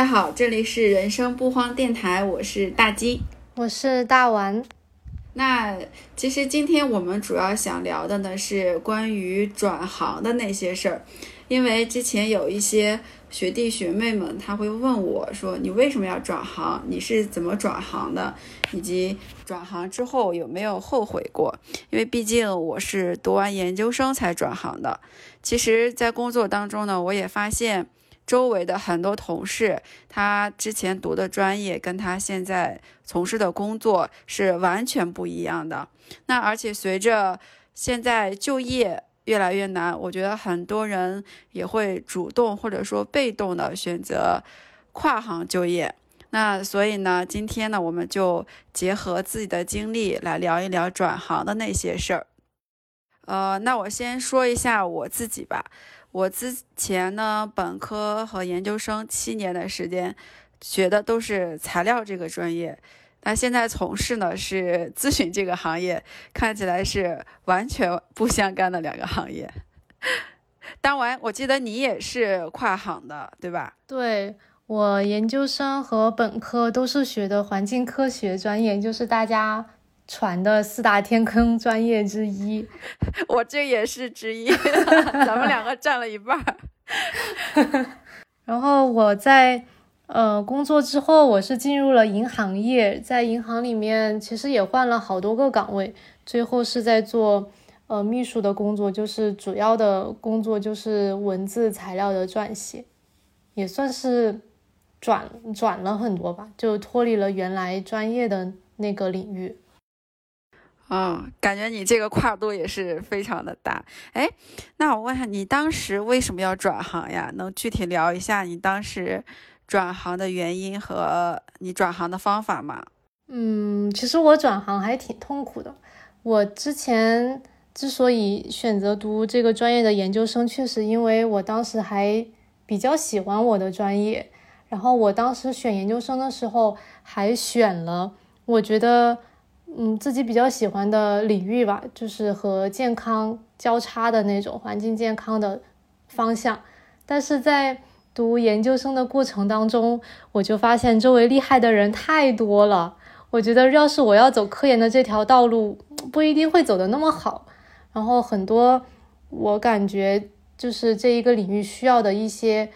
家好，这里是人生不慌电台，我是大鸡，我是大丸。那其实今天我们主要想聊的呢是关于转行的那些事儿，因为之前有一些学弟学妹们他会问我说，你为什么要转行？你是怎么转行的？以及转行之后有没有后悔过？因为毕竟我是读完研究生才转行的。其实，在工作当中呢，我也发现。周围的很多同事，他之前读的专业跟他现在从事的工作是完全不一样的。那而且随着现在就业越来越难，我觉得很多人也会主动或者说被动的选择跨行就业。那所以呢，今天呢，我们就结合自己的经历来聊一聊转行的那些事儿。呃，那我先说一下我自己吧。我之前呢，本科和研究生七年的时间，学的都是材料这个专业，那现在从事呢是咨询这个行业，看起来是完全不相干的两个行业。当然，我记得你也是跨行的，对吧？对我研究生和本科都是学的环境科学专业，就是大家。传的四大天坑专业之一，我这也是之一，咱们两个占了一半。然后我在呃工作之后，我是进入了银行业，在银行里面其实也换了好多个岗位，最后是在做呃秘书的工作，就是主要的工作就是文字材料的撰写，也算是转转了很多吧，就脱离了原来专业的那个领域。嗯，感觉你这个跨度也是非常的大。哎，那我问一下你，当时为什么要转行呀？能具体聊一下你当时转行的原因和你转行的方法吗？嗯，其实我转行还挺痛苦的。我之前之所以选择读这个专业的研究生，确实因为我当时还比较喜欢我的专业。然后我当时选研究生的时候，还选了我觉得。嗯，自己比较喜欢的领域吧，就是和健康交叉的那种环境健康的方向。但是在读研究生的过程当中，我就发现周围厉害的人太多了。我觉得要是我要走科研的这条道路，不一定会走得那么好。然后很多我感觉就是这一个领域需要的一些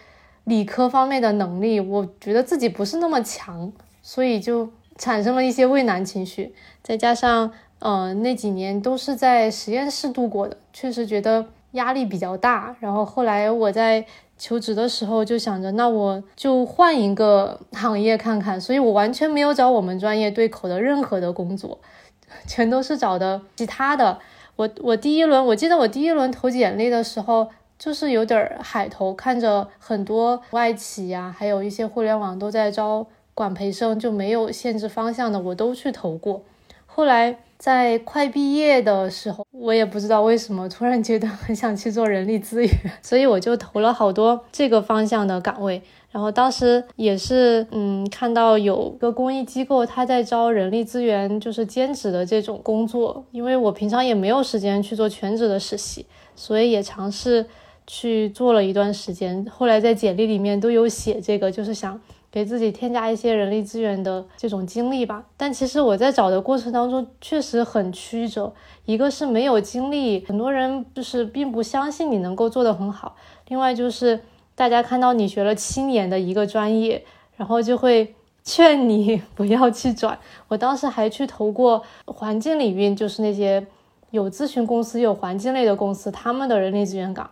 理科方面的能力，我觉得自己不是那么强，所以就产生了一些畏难情绪。再加上，呃，那几年都是在实验室度过的，确实觉得压力比较大。然后后来我在求职的时候就想着，那我就换一个行业看看。所以我完全没有找我们专业对口的任何的工作，全都是找的其他的。我我第一轮，我记得我第一轮投简历的时候，就是有点海投，看着很多外企呀，还有一些互联网都在招管培生，就没有限制方向的，我都去投过。后来在快毕业的时候，我也不知道为什么突然觉得很想去做人力资源，所以我就投了好多这个方向的岗位。然后当时也是，嗯，看到有个公益机构他在招人力资源，就是兼职的这种工作。因为我平常也没有时间去做全职的实习，所以也尝试去做了一段时间。后来在简历里面都有写这个，就是想。给自己添加一些人力资源的这种经历吧，但其实我在找的过程当中确实很曲折。一个是没有经历，很多人就是并不相信你能够做得很好；另外就是大家看到你学了七年的一个专业，然后就会劝你 不要去转。我当时还去投过环境领域，就是那些有咨询公司、有环境类的公司，他们的人力资源岗。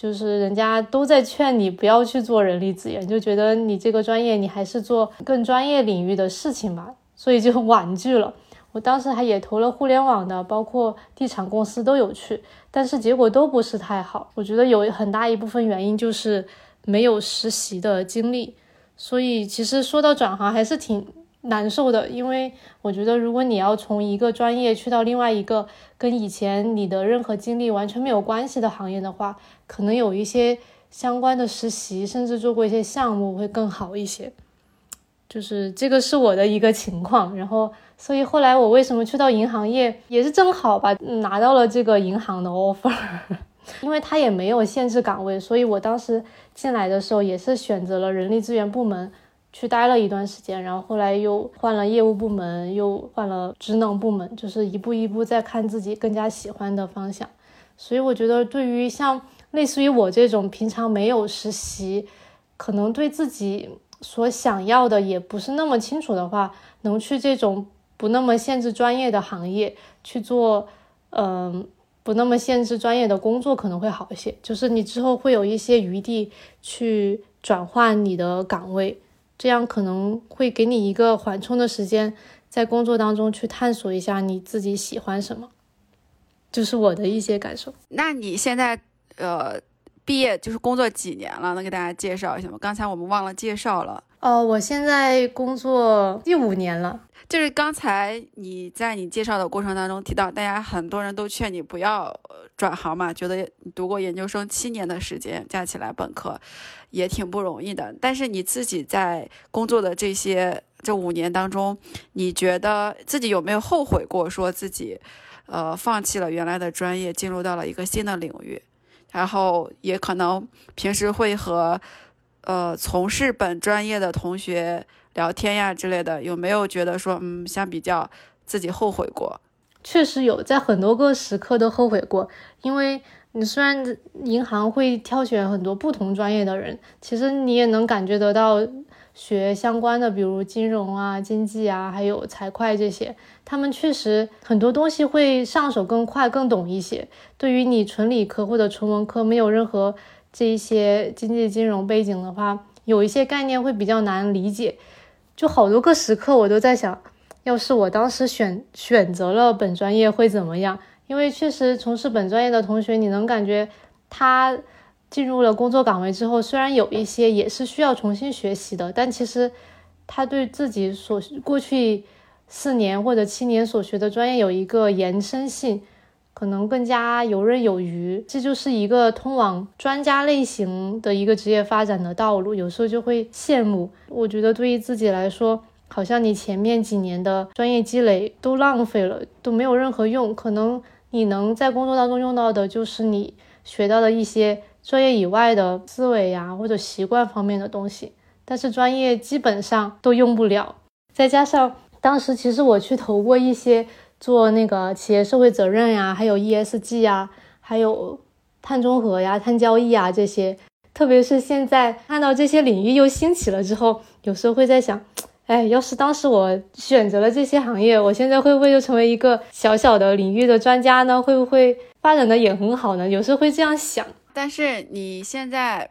就是人家都在劝你不要去做人力资源，就觉得你这个专业你还是做更专业领域的事情吧，所以就 婉拒了。我当时还也投了互联网的，包括地产公司都有去，但是结果都不是太好。我觉得有很大一部分原因就是没有实习的经历，所以其实说到转行还是挺。难受的，因为我觉得，如果你要从一个专业去到另外一个跟以前你的任何经历完全没有关系的行业的话，可能有一些相关的实习，甚至做过一些项目会更好一些。就是这个是我的一个情况，然后，所以后来我为什么去到银行业，也是正好吧，拿到了这个银行的 offer，因为它也没有限制岗位，所以我当时进来的时候也是选择了人力资源部门。去待了一段时间，然后后来又换了业务部门，又换了职能部门，就是一步一步在看自己更加喜欢的方向。所以我觉得，对于像类似于我这种平常没有实习，可能对自己所想要的也不是那么清楚的话，能去这种不那么限制专业的行业去做，嗯，不那么限制专业的工作可能会好一些。就是你之后会有一些余地去转换你的岗位。这样可能会给你一个缓冲的时间，在工作当中去探索一下你自己喜欢什么，就是我的一些感受。那你现在呃毕业就是工作几年了？能给大家介绍一下吗？刚才我们忘了介绍了。哦，我现在工作第五年了。就是刚才你在你介绍的过程当中提到，大家很多人都劝你不要转行嘛，觉得读过研究生七年的时间加起来本科也挺不容易的。但是你自己在工作的这些这五年当中，你觉得自己有没有后悔过，说自己呃放弃了原来的专业，进入到了一个新的领域，然后也可能平时会和呃从事本专业的同学。聊天呀之类的，有没有觉得说，嗯，相比较自己后悔过？确实有，在很多个时刻都后悔过。因为你虽然银行会挑选很多不同专业的人，其实你也能感觉得到，学相关的，比如金融啊、经济啊，还有财会这些，他们确实很多东西会上手更快、更懂一些。对于你纯理科或者纯文科，没有任何这一些经济金融背景的话，有一些概念会比较难理解。就好多个时刻，我都在想，要是我当时选选择了本专业会怎么样？因为确实从事本专业的同学，你能感觉他进入了工作岗位之后，虽然有一些也是需要重新学习的，但其实他对自己所过去四年或者七年所学的专业有一个延伸性。可能更加游刃有余，这就是一个通往专家类型的一个职业发展的道路。有时候就会羡慕，我觉得对于自己来说，好像你前面几年的专业积累都浪费了，都没有任何用。可能你能在工作当中用到的，就是你学到的一些专业以外的思维呀，或者习惯方面的东西，但是专业基本上都用不了。再加上当时其实我去投过一些。做那个企业社会责任呀，还有 ESG 呀，还有碳中和呀、碳交易啊这些，特别是现在看到这些领域又兴起了之后，有时候会在想，哎，要是当时我选择了这些行业，我现在会不会就成为一个小小的领域的专家呢？会不会发展的也很好呢？有时候会这样想。但是你现在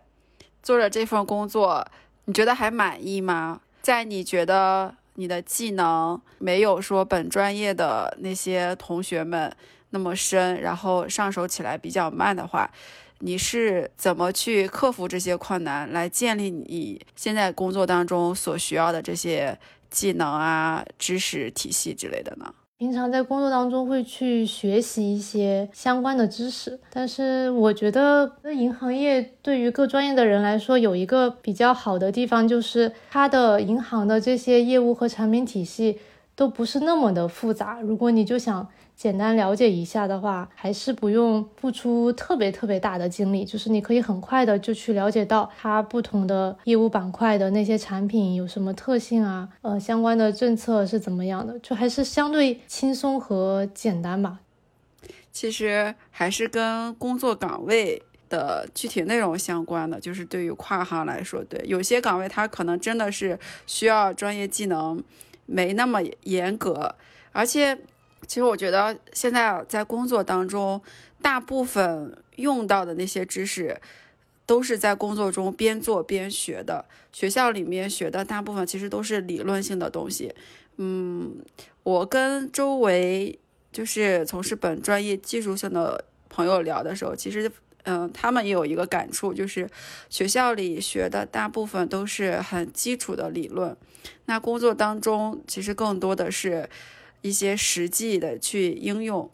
做着这份工作，你觉得还满意吗？在你觉得？你的技能没有说本专业的那些同学们那么深，然后上手起来比较慢的话，你是怎么去克服这些困难，来建立你现在工作当中所需要的这些技能啊、知识体系之类的呢？平常在工作当中会去学习一些相关的知识，但是我觉得那银行业对于各专业的人来说有一个比较好的地方，就是它的银行的这些业务和产品体系都不是那么的复杂。如果你就想。简单了解一下的话，还是不用付出特别特别大的精力，就是你可以很快的就去了解到它不同的业务板块的那些产品有什么特性啊，呃，相关的政策是怎么样的，就还是相对轻松和简单吧。其实还是跟工作岗位的具体内容相关的，就是对于跨行来说，对有些岗位它可能真的是需要专业技能没那么严格，而且。其实我觉得现在在工作当中，大部分用到的那些知识，都是在工作中边做边学的。学校里面学的大部分其实都是理论性的东西。嗯，我跟周围就是从事本专业技术性的朋友聊的时候，其实嗯，他们也有一个感触，就是学校里学的大部分都是很基础的理论，那工作当中其实更多的是。一些实际的去应用，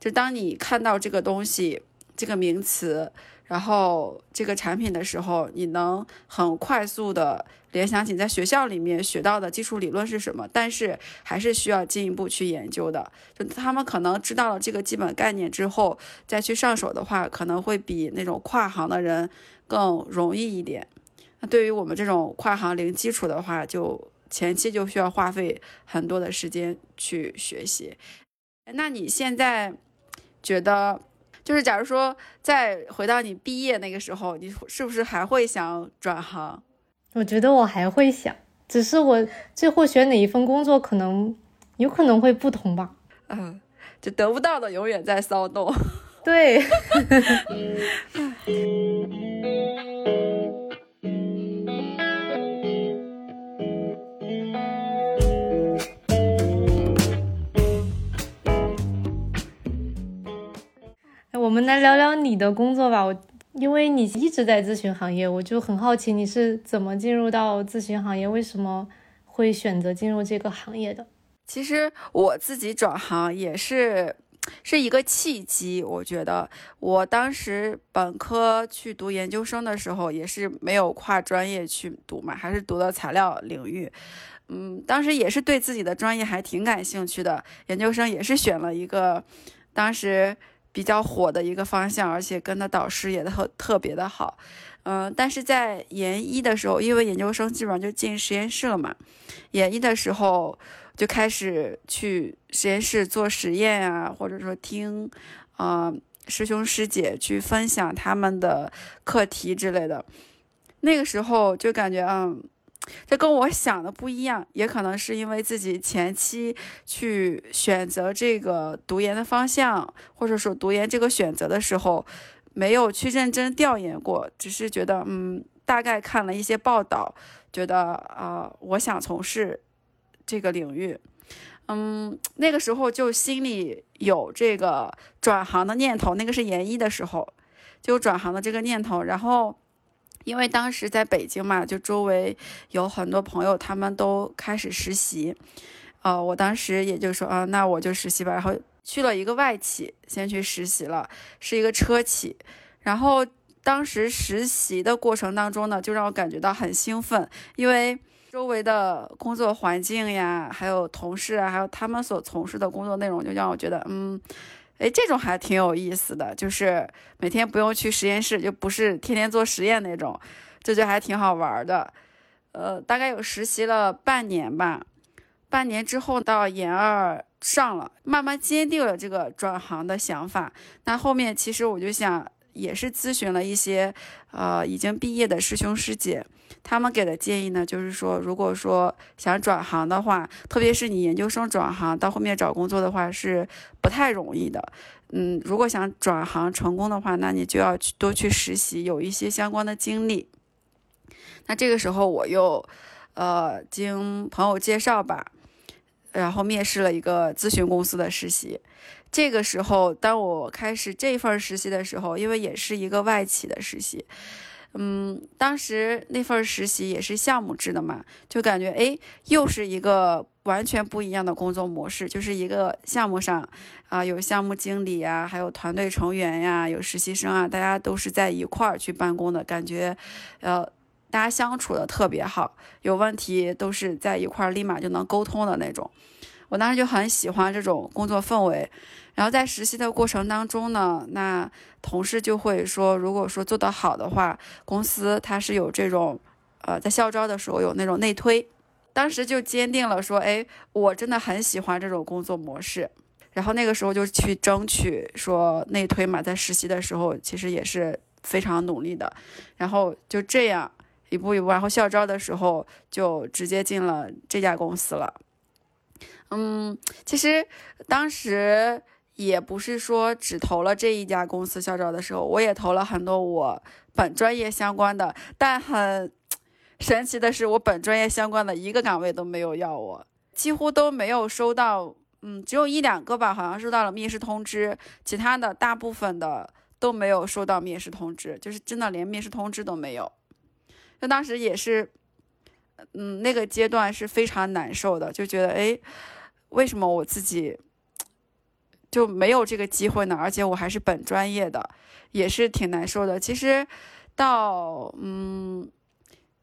就当你看到这个东西、这个名词，然后这个产品的时候，你能很快速的联想起在学校里面学到的基础理论是什么，但是还是需要进一步去研究的。就他们可能知道了这个基本概念之后，再去上手的话，可能会比那种跨行的人更容易一点。那对于我们这种跨行零基础的话，就前期就需要花费很多的时间去学习。那你现在觉得，就是假如说再回到你毕业那个时候，你是不是还会想转行？我觉得我还会想，只是我最后选哪一份工作，可能有可能会不同吧。嗯，就得不到的永远在骚动。对。我们来聊聊你的工作吧。我因为你一直在咨询行业，我就很好奇你是怎么进入到咨询行业，为什么会选择进入这个行业的？其实我自己转行也是是一个契机。我觉得我当时本科去读研究生的时候，也是没有跨专业去读嘛，还是读的材料领域。嗯，当时也是对自己的专业还挺感兴趣的，研究生也是选了一个当时。比较火的一个方向，而且跟的导师也特特别的好，嗯，但是在研一的时候，因为研究生基本上就进实验室了嘛，研一的时候就开始去实验室做实验呀，或者说听，啊，师兄师姐去分享他们的课题之类的，那个时候就感觉，嗯。这跟我想的不一样，也可能是因为自己前期去选择这个读研的方向，或者说读研这个选择的时候，没有去认真调研过，只是觉得嗯，大概看了一些报道，觉得啊，我想从事这个领域，嗯，那个时候就心里有这个转行的念头，那个是研一的时候就转行的这个念头，然后。因为当时在北京嘛，就周围有很多朋友，他们都开始实习，呃，我当时也就说，啊，那我就实习吧。然后去了一个外企，先去实习了，是一个车企。然后当时实习的过程当中呢，就让我感觉到很兴奋，因为周围的工作环境呀，还有同事啊，还有他们所从事的工作内容，就让我觉得，嗯。哎，这种还挺有意思的，就是每天不用去实验室，就不是天天做实验那种，这就还挺好玩的。呃，大概有实习了半年吧，半年之后到研二上了，慢慢坚定了这个转行的想法。那后面其实我就想。也是咨询了一些，呃，已经毕业的师兄师姐，他们给的建议呢，就是说，如果说想转行的话，特别是你研究生转行到后面找工作的话，是不太容易的。嗯，如果想转行成功的话，那你就要去多去实习，有一些相关的经历。那这个时候我又，呃，经朋友介绍吧，然后面试了一个咨询公司的实习。这个时候，当我开始这份实习的时候，因为也是一个外企的实习，嗯，当时那份实习也是项目制的嘛，就感觉哎，又是一个完全不一样的工作模式，就是一个项目上啊，有项目经理呀，还有团队成员呀，有实习生啊，大家都是在一块儿去办公的感觉，呃，大家相处的特别好，有问题都是在一块儿立马就能沟通的那种。我当时就很喜欢这种工作氛围，然后在实习的过程当中呢，那同事就会说，如果说做得好的话，公司它是有这种，呃，在校招的时候有那种内推，当时就坚定了说，哎，我真的很喜欢这种工作模式，然后那个时候就去争取说内推嘛，在实习的时候其实也是非常努力的，然后就这样一步一步，然后校招的时候就直接进了这家公司了。嗯，其实当时也不是说只投了这一家公司校招的时候，我也投了很多我本专业相关的，但很神奇的是，我本专业相关的一个岗位都没有要我，几乎都没有收到，嗯，只有一两个吧，好像收到了面试通知，其他的大部分的都没有收到面试通知，就是真的连面试通知都没有，就当时也是，嗯，那个阶段是非常难受的，就觉得哎。为什么我自己就没有这个机会呢？而且我还是本专业的，也是挺难受的。其实到嗯，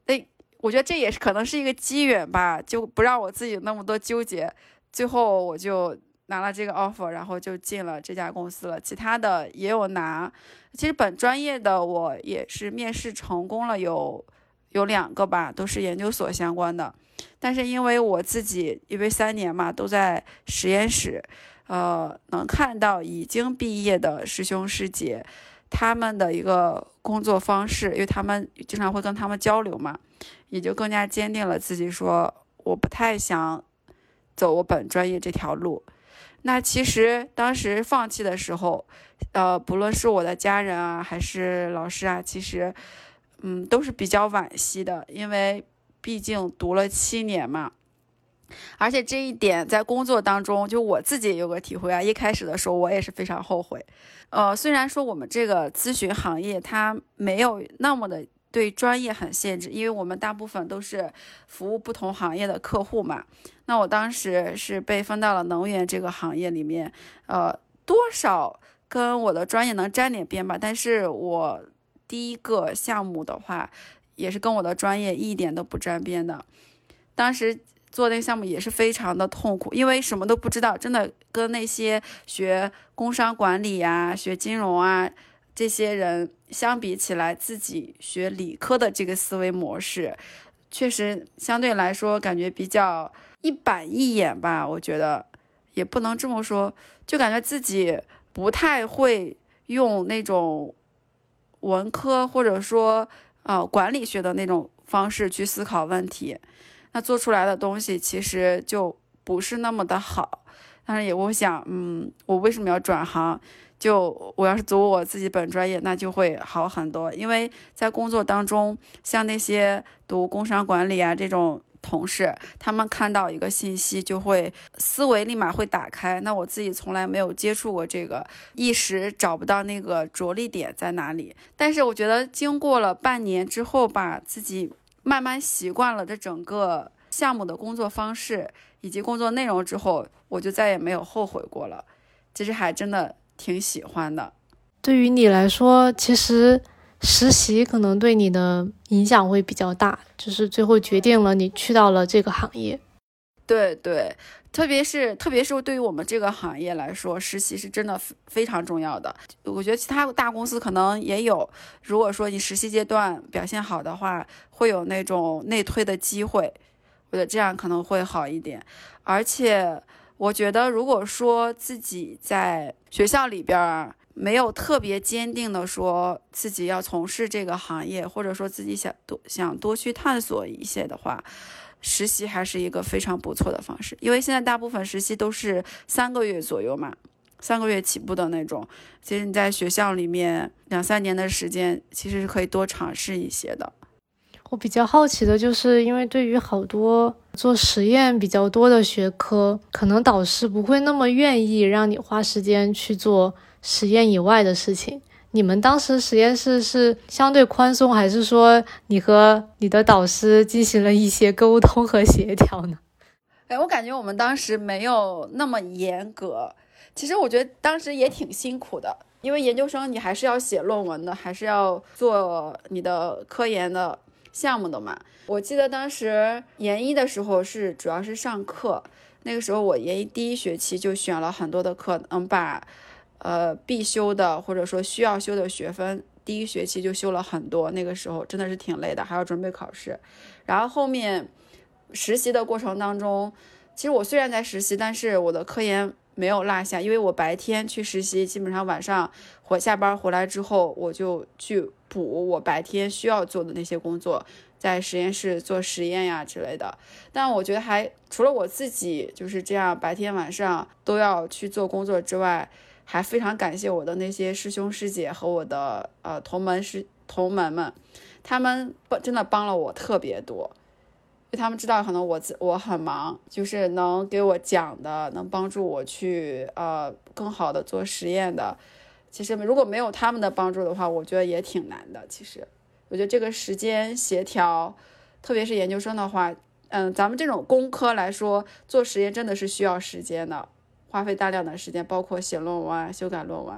哎我觉得这也是可能是一个机缘吧，就不让我自己那么多纠结。最后我就拿了这个 offer，然后就进了这家公司了。其他的也有拿，其实本专业的我也是面试成功了有有两个吧，都是研究所相关的。但是因为我自己因为三年嘛都在实验室，呃，能看到已经毕业的师兄师姐他们的一个工作方式，因为他们经常会跟他们交流嘛，也就更加坚定了自己说我不太想走我本专业这条路。那其实当时放弃的时候，呃，不论是我的家人啊，还是老师啊，其实，嗯，都是比较惋惜的，因为毕竟读了七年嘛。而且这一点在工作当中，就我自己有个体会啊。一开始的时候，我也是非常后悔。呃，虽然说我们这个咨询行业它没有那么的。对专业很限制，因为我们大部分都是服务不同行业的客户嘛。那我当时是被分到了能源这个行业里面，呃，多少跟我的专业能沾点边吧。但是我第一个项目的话，也是跟我的专业一点都不沾边的。当时做那个项目也是非常的痛苦，因为什么都不知道，真的跟那些学工商管理呀、学金融啊。这些人相比起来，自己学理科的这个思维模式，确实相对来说感觉比较一板一眼吧。我觉得也不能这么说，就感觉自己不太会用那种文科或者说呃管理学的那种方式去思考问题，那做出来的东西其实就不是那么的好。当然也我想，嗯，我为什么要转行？就我要是走我自己本专业，那就会好很多。因为在工作当中，像那些读工商管理啊这种同事，他们看到一个信息，就会思维立马会打开。那我自己从来没有接触过这个，一时找不到那个着力点在哪里。但是我觉得经过了半年之后吧，自己慢慢习惯了这整个项目的工作方式以及工作内容之后，我就再也没有后悔过了。其实还真的。挺喜欢的。对于你来说，其实实习可能对你的影响会比较大，就是最后决定了你去到了这个行业。对对，特别是特别是对于我们这个行业来说，实习是真的非常重要的。我觉得其他大公司可能也有，如果说你实习阶段表现好的话，会有那种内推的机会。我觉得这样可能会好一点，而且。我觉得，如果说自己在学校里边儿没有特别坚定的说自己要从事这个行业，或者说自己想多想多去探索一些的话，实习还是一个非常不错的方式。因为现在大部分实习都是三个月左右嘛，三个月起步的那种。其实你在学校里面两三年的时间，其实是可以多尝试一些的。我比较好奇的就是，因为对于好多做实验比较多的学科，可能导师不会那么愿意让你花时间去做实验以外的事情。你们当时实验室是相对宽松，还是说你和你的导师进行了一些沟通和协调呢？哎，我感觉我们当时没有那么严格。其实我觉得当时也挺辛苦的，因为研究生你还是要写论文的，还是要做你的科研的。项目的嘛，我记得当时研一的时候是主要是上课，那个时候我研一第一学期就选了很多的课，能把呃必修的或者说需要修的学分，第一学期就修了很多。那个时候真的是挺累的，还要准备考试。然后后面实习的过程当中，其实我虽然在实习，但是我的科研没有落下，因为我白天去实习，基本上晚上回下班回来之后，我就去。补我白天需要做的那些工作，在实验室做实验呀之类的。但我觉得还除了我自己就是这样白天晚上都要去做工作之外，还非常感谢我的那些师兄师姐和我的呃同门师同门们，他们帮真的帮了我特别多，因为他们知道可能我我很忙，就是能给我讲的，能帮助我去呃更好的做实验的。其实如果没有他们的帮助的话，我觉得也挺难的。其实，我觉得这个时间协调，特别是研究生的话，嗯，咱们这种工科来说，做实验真的是需要时间的，花费大量的时间，包括写论文、修改论文。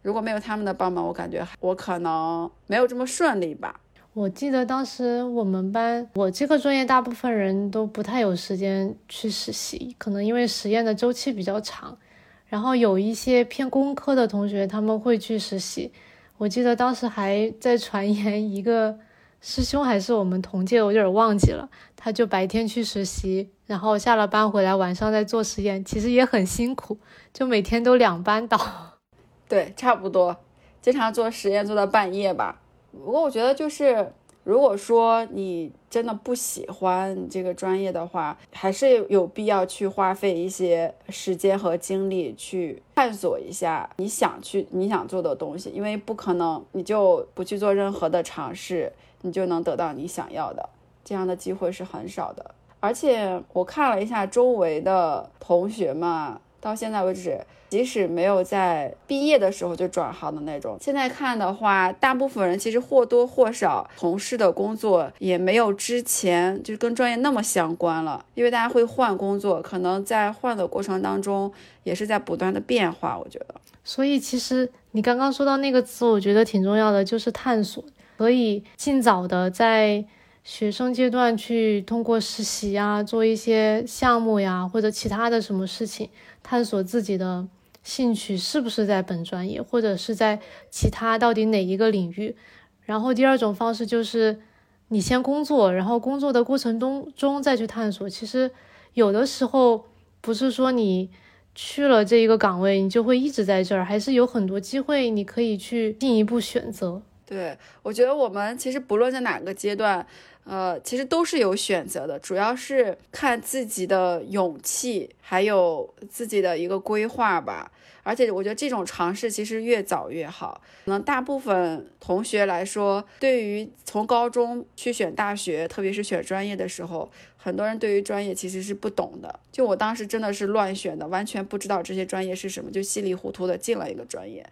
如果没有他们的帮忙，我感觉我可能没有这么顺利吧。我记得当时我们班，我这个专业大部分人都不太有时间去实习，可能因为实验的周期比较长。然后有一些偏工科的同学，他们会去实习。我记得当时还在传言一个师兄还是我们同届，我有点忘记了。他就白天去实习，然后下了班回来，晚上再做实验，其实也很辛苦，就每天都两班倒。对，差不多，经常做实验做到半夜吧。不过我觉得就是。如果说你真的不喜欢这个专业的话，还是有必要去花费一些时间和精力去探索一下你想去、你想做的东西，因为不可能你就不去做任何的尝试，你就能得到你想要的，这样的机会是很少的。而且我看了一下周围的同学们。到现在为止，即使没有在毕业的时候就转行的那种，现在看的话，大部分人其实或多或少从事的工作也没有之前就跟专业那么相关了，因为大家会换工作，可能在换的过程当中也是在不断的变化。我觉得，所以其实你刚刚说到那个词，我觉得挺重要的，就是探索，可以尽早的在。学生阶段去通过实习呀，做一些项目呀，或者其他的什么事情，探索自己的兴趣是不是在本专业，或者是在其他到底哪一个领域。然后第二种方式就是你先工作，然后工作的过程中中再去探索。其实有的时候不是说你去了这一个岗位，你就会一直在这儿，还是有很多机会你可以去进一步选择。对我觉得我们其实不论在哪个阶段。呃，其实都是有选择的，主要是看自己的勇气，还有自己的一个规划吧。而且我觉得这种尝试其实越早越好。可能大部分同学来说，对于从高中去选大学，特别是选专业的时候，很多人对于专业其实是不懂的。就我当时真的是乱选的，完全不知道这些专业是什么，就稀里糊涂的进了一个专业。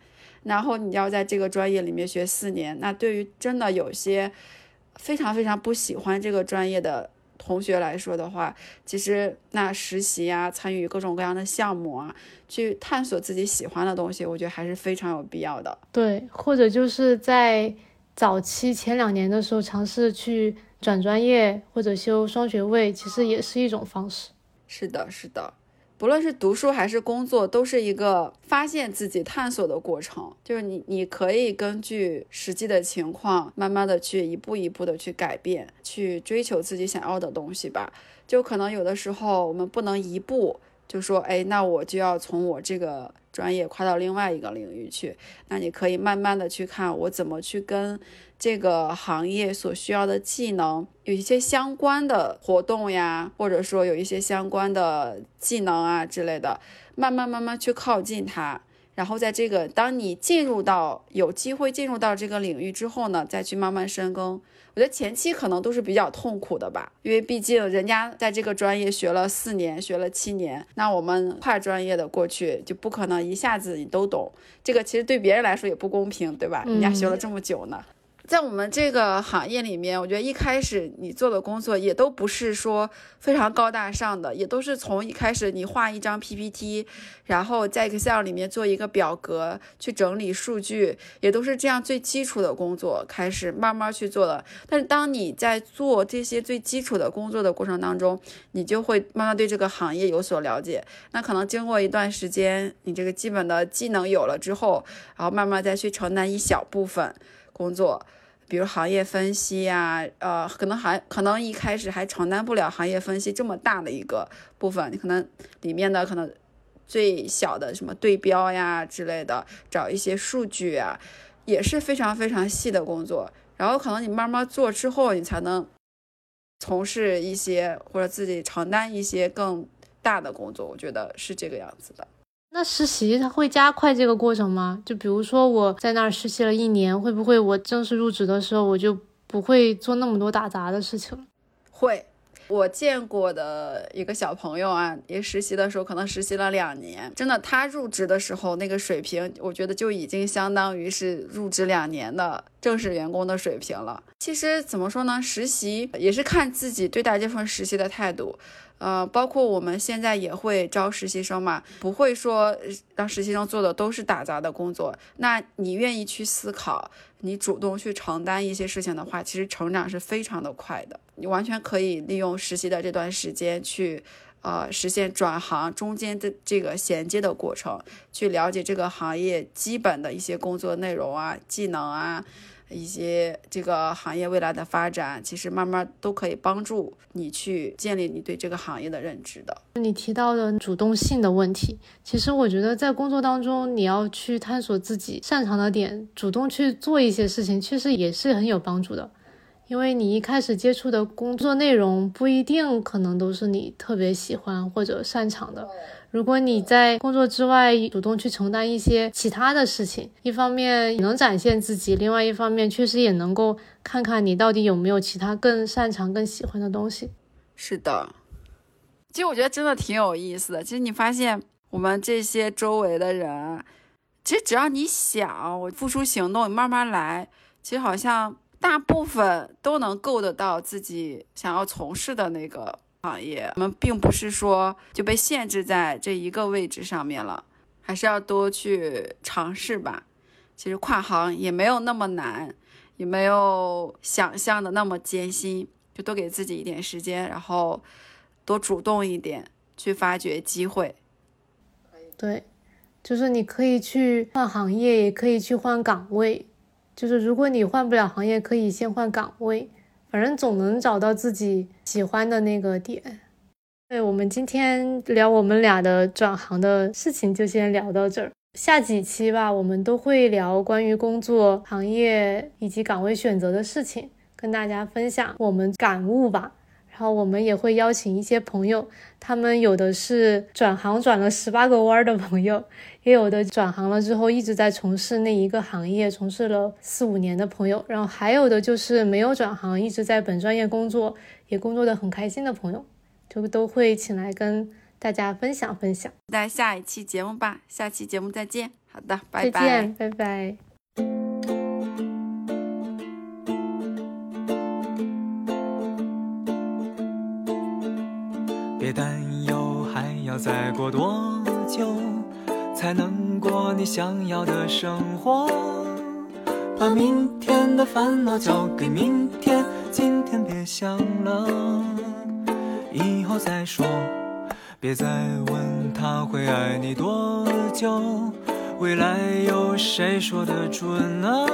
然后你要在这个专业里面学四年，那对于真的有些。非常非常不喜欢这个专业的同学来说的话，其实那实习啊，参与各种各样的项目啊，去探索自己喜欢的东西，我觉得还是非常有必要的。对，或者就是在早期前两年的时候，尝试去转专业或者修双学位，其实也是一种方式。是的，是的。不论是读书还是工作，都是一个发现自己、探索的过程。就是你，你可以根据实际的情况，慢慢的去一步一步的去改变，去追求自己想要的东西吧。就可能有的时候，我们不能一步就说，哎，那我就要从我这个专业跨到另外一个领域去。那你可以慢慢的去看，我怎么去跟。这个行业所需要的技能，有一些相关的活动呀，或者说有一些相关的技能啊之类的，慢慢慢慢去靠近它，然后在这个当你进入到有机会进入到这个领域之后呢，再去慢慢深耕。我觉得前期可能都是比较痛苦的吧，因为毕竟人家在这个专业学了四年，学了七年，那我们跨专业的过去就不可能一下子你都懂。这个其实对别人来说也不公平，对吧？人家学了这么久呢。在我们这个行业里面，我觉得一开始你做的工作也都不是说非常高大上的，也都是从一开始你画一张 PPT，然后在 Excel 里面做一个表格去整理数据，也都是这样最基础的工作开始慢慢去做的。但是当你在做这些最基础的工作的过程当中，你就会慢慢对这个行业有所了解。那可能经过一段时间，你这个基本的技能有了之后，然后慢慢再去承担一小部分工作。比如行业分析呀，呃，可能还可能一开始还承担不了行业分析这么大的一个部分，你可能里面的可能最小的什么对标呀之类的，找一些数据啊，也是非常非常细的工作。然后可能你慢慢做之后，你才能从事一些或者自己承担一些更大的工作。我觉得是这个样子的。那实习它会加快这个过程吗？就比如说我在那儿实习了一年，会不会我正式入职的时候我就不会做那么多打杂的事情？会，我见过的一个小朋友啊，也实习的时候可能实习了两年，真的，他入职的时候那个水平，我觉得就已经相当于是入职两年的正式员工的水平了。其实怎么说呢，实习也是看自己对待这份实习的态度。呃，包括我们现在也会招实习生嘛，不会说让实习生做的都是打杂的工作。那你愿意去思考，你主动去承担一些事情的话，其实成长是非常的快的。你完全可以利用实习的这段时间去，呃，实现转行中间的这个衔接的过程，去了解这个行业基本的一些工作内容啊、技能啊。一些这个行业未来的发展，其实慢慢都可以帮助你去建立你对这个行业的认知的。你提到的主动性的问题，其实我觉得在工作当中，你要去探索自己擅长的点，主动去做一些事情，确实也是很有帮助的。因为你一开始接触的工作内容不一定可能都是你特别喜欢或者擅长的。如果你在工作之外主动去承担一些其他的事情，一方面能展现自己，另外一方面确实也能够看看你到底有没有其他更擅长、更喜欢的东西。是的，其实我觉得真的挺有意思的。其实你发现我们这些周围的人，其实只要你想，我付出行动，你慢慢来，其实好像。大部分都能够得到自己想要从事的那个行业，我们并不是说就被限制在这一个位置上面了，还是要多去尝试吧。其实跨行也没有那么难，也没有想象的那么艰辛，就多给自己一点时间，然后多主动一点去发掘机会。对，就是你可以去换行业，也可以去换岗位。就是如果你换不了行业，可以先换岗位，反正总能找到自己喜欢的那个点。对我们今天聊我们俩的转行的事情，就先聊到这儿。下几期吧，我们都会聊关于工作、行业以及岗位选择的事情，跟大家分享我们感悟吧。然后我们也会邀请一些朋友，他们有的是转行转了十八个弯的朋友，也有的转行了之后一直在从事那一个行业，从事了四五年的朋友，然后还有的就是没有转行，一直在本专业工作，也工作的很开心的朋友，就都会请来跟大家分享分享。期待下一期节目吧，下期节目再见。好的，拜拜。再见，拜拜。别担忧，还要再过多久才能过你想要的生活？把明天的烦恼交给明天，今天别想了，以后再说。别再问他会爱你多久，未来有谁说得准呢？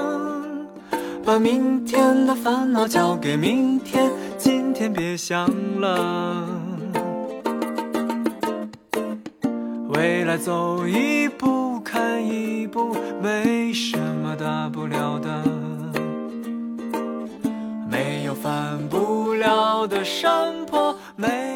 把明天的烦恼交给明天，今天别想了。来走一步看一步，没什么大不了的，没有翻不了的山坡，没。